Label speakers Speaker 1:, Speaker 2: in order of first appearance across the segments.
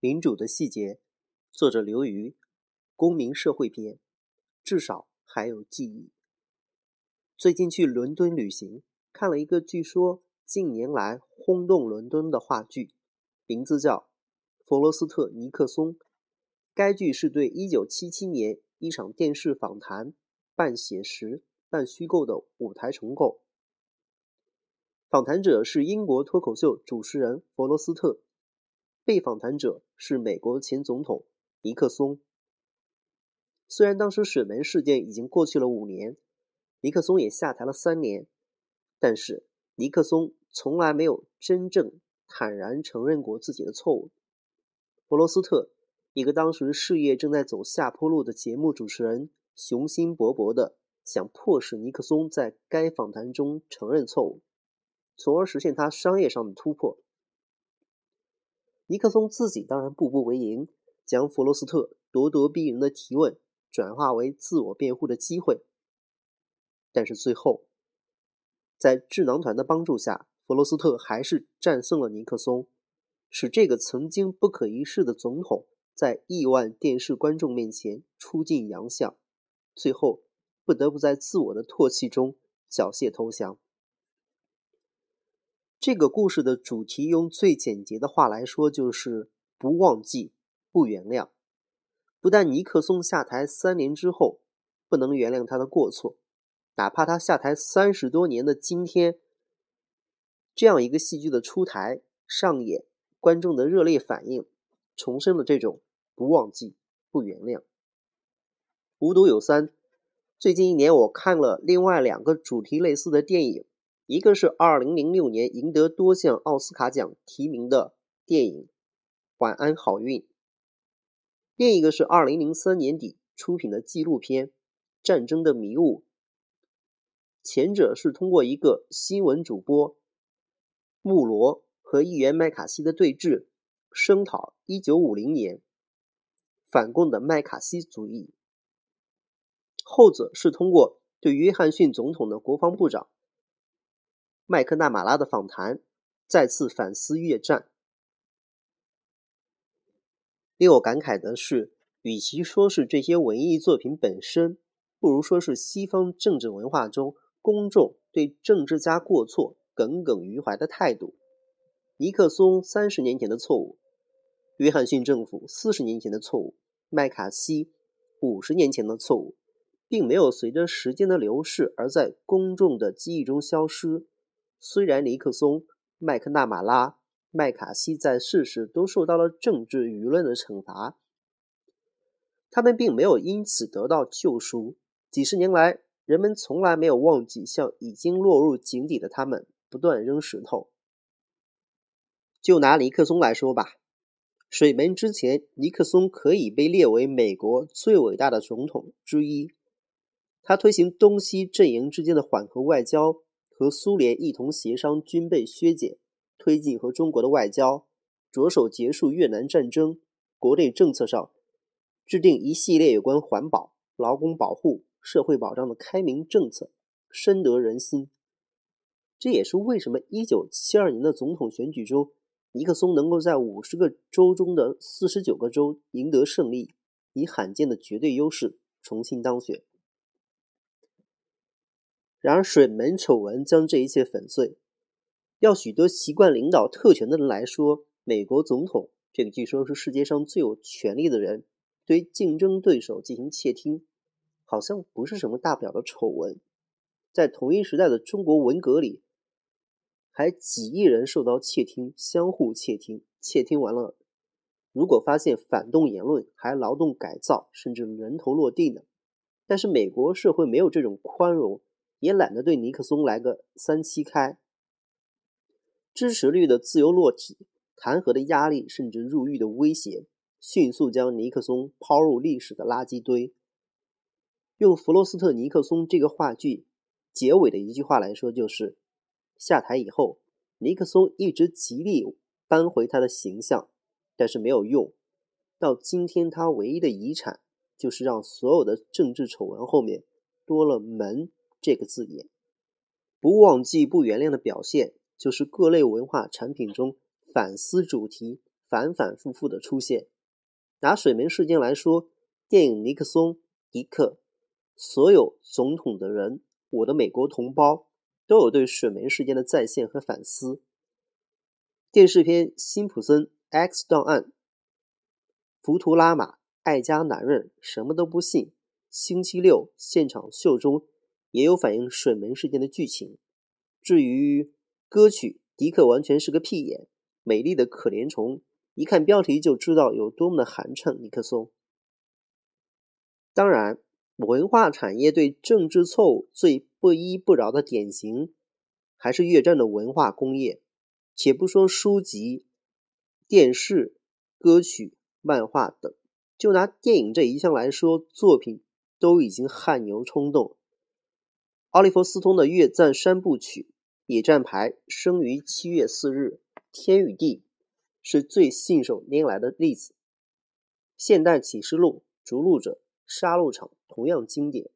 Speaker 1: 民主的细节，作者刘瑜，公民社会篇，至少还有记忆。最近去伦敦旅行，看了一个据说近年来轰动伦敦的话剧，名字叫《弗罗斯特尼克松》。该剧是对1977年一场电视访谈半写实半虚构的舞台重构。访谈者是英国脱口秀主持人弗罗斯特。被访谈者是美国前总统尼克松。虽然当时水门事件已经过去了五年，尼克松也下台了三年，但是尼克松从来没有真正坦然承认过自己的错误。弗罗斯特，一个当时事业正在走下坡路的节目主持人，雄心勃勃的想迫使尼克松在该访谈中承认错误，从而实现他商业上的突破。尼克松自己当然步步为营，将弗罗斯特咄咄逼人的提问转化为自我辩护的机会。但是最后，在智囊团的帮助下，弗罗斯特还是战胜了尼克松，使这个曾经不可一世的总统在亿万电视观众面前出尽洋相，最后不得不在自我的唾弃中缴械投降。这个故事的主题，用最简洁的话来说，就是不忘记、不原谅。不但尼克松下台三年之后不能原谅他的过错，哪怕他下台三十多年的今天，这样一个戏剧的出台、上演，观众的热烈反应，重申了这种不忘记、不原谅。无独有三，最近一年我看了另外两个主题类似的电影。一个是二零零六年赢得多项奥斯卡奖提名的电影《晚安好运》，另一个是二零零三年底出品的纪录片《战争的迷雾》。前者是通过一个新闻主播穆罗和议员麦卡锡的对峙，声讨一九五零年反共的麦卡锡主义；后者是通过对约翰逊总统的国防部长。麦克纳马拉的访谈再次反思越战。令我感慨的是，与其说是这些文艺作品本身，不如说是西方政治文化中公众对政治家过错耿耿于怀的态度。尼克松三十年前的错误，约翰逊政府四十年前的错误，麦卡锡五十年前的错误，并没有随着时间的流逝而在公众的记忆中消失。虽然尼克松、麦克纳马拉、麦卡锡在世时都受到了政治舆论的惩罚，他们并没有因此得到救赎。几十年来，人们从来没有忘记向已经落入井底的他们不断扔石头。就拿尼克松来说吧，水门之前，尼克松可以被列为美国最伟大的总统之一。他推行东西阵营之间的缓和外交。和苏联一同协商军备削减，推进和中国的外交，着手结束越南战争。国内政策上，制定一系列有关环保、劳工保护、社会保障的开明政策，深得人心。这也是为什么1972年的总统选举中，尼克松能够在50个州中的49个州赢得胜利，以罕见的绝对优势重新当选。然而，水门丑闻将这一切粉碎。要许多习惯领导特权的人来说，美国总统这个据说是世界上最有权力的人，对竞争对手进行窃听，好像不是什么大不了的丑闻。在同一时代的中国文革里，还几亿人受到窃听，相互窃听，窃听完了，如果发现反动言论，还劳动改造，甚至人头落地呢。但是美国社会没有这种宽容。也懒得对尼克松来个三七开，支持率的自由落体，弹劾的压力，甚至入狱的威胁，迅速将尼克松抛入历史的垃圾堆。用弗罗斯特尼克松这个话剧结尾的一句话来说，就是下台以后，尼克松一直极力扳回他的形象，但是没有用。到今天，他唯一的遗产就是让所有的政治丑闻后面多了“门”。这个字眼，不忘记、不原谅的表现，就是各类文化产品中反思主题、反反复复的出现。拿水门事件来说，电影《尼克松》《迪克》，所有总统的人，我的美国同胞，都有对水门事件的再现和反思。电视片《辛普森 X 档案》，浮屠拉玛爱家男人什么都不信。星期六现场秀中也有反映水门事件的剧情。至于歌曲，迪克完全是个屁眼，美丽的可怜虫，一看标题就知道有多么的寒碜。尼克松。当然，文化产业对政治错误最不依不饶的典型，还是越战的文化工业。且不说书籍、电视、歌曲、漫画等，就拿电影这一项来说，作品都已经汗牛充栋。奥利弗·斯通的越战三部曲《野战排》生于七月四日，《天与地》是最信手拈来的例子。《现代启示录》《逐鹿者》《杀戮场》同样经典。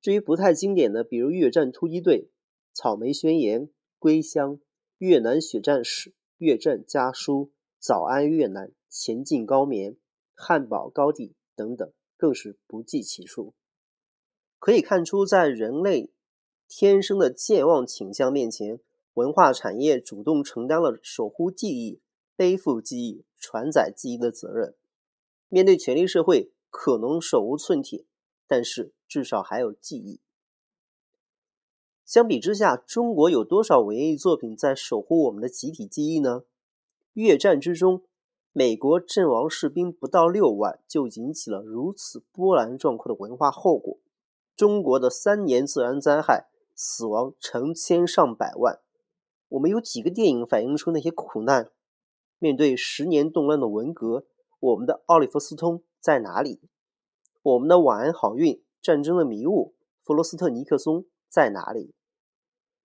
Speaker 1: 至于不太经典的，比如《越战突击队》《草莓宣言》《归乡》。越南血战史、越战家书、早安越南、前进高棉、汉堡高地等等，更是不计其数。可以看出，在人类天生的健忘倾向面前，文化产业主动承担了守护记忆、背负记忆、传载记忆的责任。面对权力社会，可能手无寸铁，但是至少还有记忆。相比之下，中国有多少文艺作品在守护我们的集体记忆呢？越战之中，美国阵亡士兵不到六万，就引起了如此波澜壮阔的文化后果。中国的三年自然灾害，死亡成千上百万。我们有几个电影反映出那些苦难？面对十年动乱的文革，我们的奥利弗·斯通在哪里？我们的晚安好运、战争的迷雾、弗罗斯特·尼克松在哪里？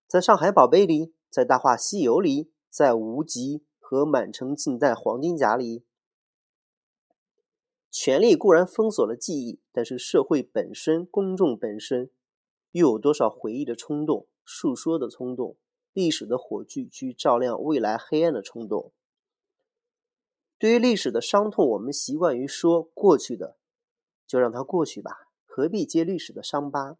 Speaker 1: 在上海宝贝里，在大话西游里，在无极和满城尽带黄金甲里，权力固然封锁了记忆，但是社会本身、公众本身，又有多少回忆的冲动、述说的冲动、历史的火炬去照亮未来黑暗的冲动？对于历史的伤痛，我们习惯于说过去的，就让它过去吧，何必揭历史的伤疤？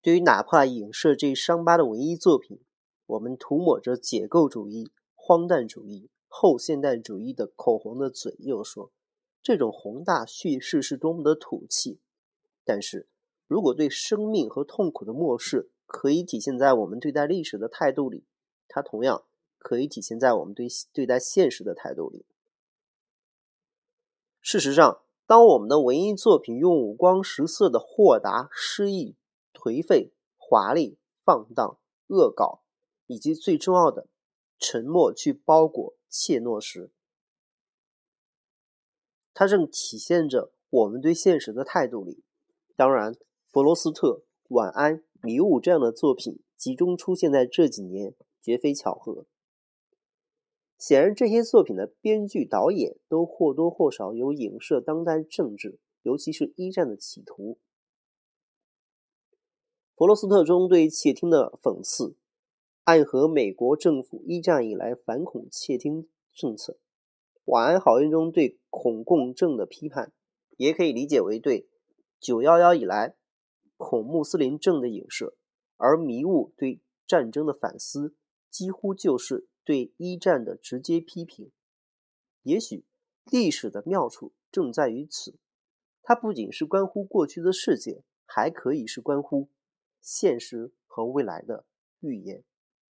Speaker 1: 对于哪怕影射这伤疤的文艺作品，我们涂抹着解构主义、荒诞主义、后现代主义的口红的嘴，又说这种宏大叙事是多么的土气。但是，如果对生命和痛苦的漠视可以体现在我们对待历史的态度里，它同样可以体现在我们对对待现实的态度里。事实上，当我们的文艺作品用五光十色的豁达、诗意。颓废、华丽、放荡、恶搞，以及最重要的沉默去包裹怯懦时，它正体现着我们对现实的态度里。当然，弗罗斯特、晚安、迷雾这样的作品集中出现在这几年，绝非巧合。显然，这些作品的编剧、导演都或多或少有影射当代政治，尤其是一战的企图。弗罗斯特中对窃听的讽刺，暗合美国政府一战以来反恐窃听政策；晚安好运中对恐共症的批判，也可以理解为对九幺幺以来恐穆斯林症的影射；而迷雾对战争的反思，几乎就是对一战的直接批评。也许历史的妙处正在于此，它不仅是关乎过去的世界，还可以是关乎。现实和未来的预言。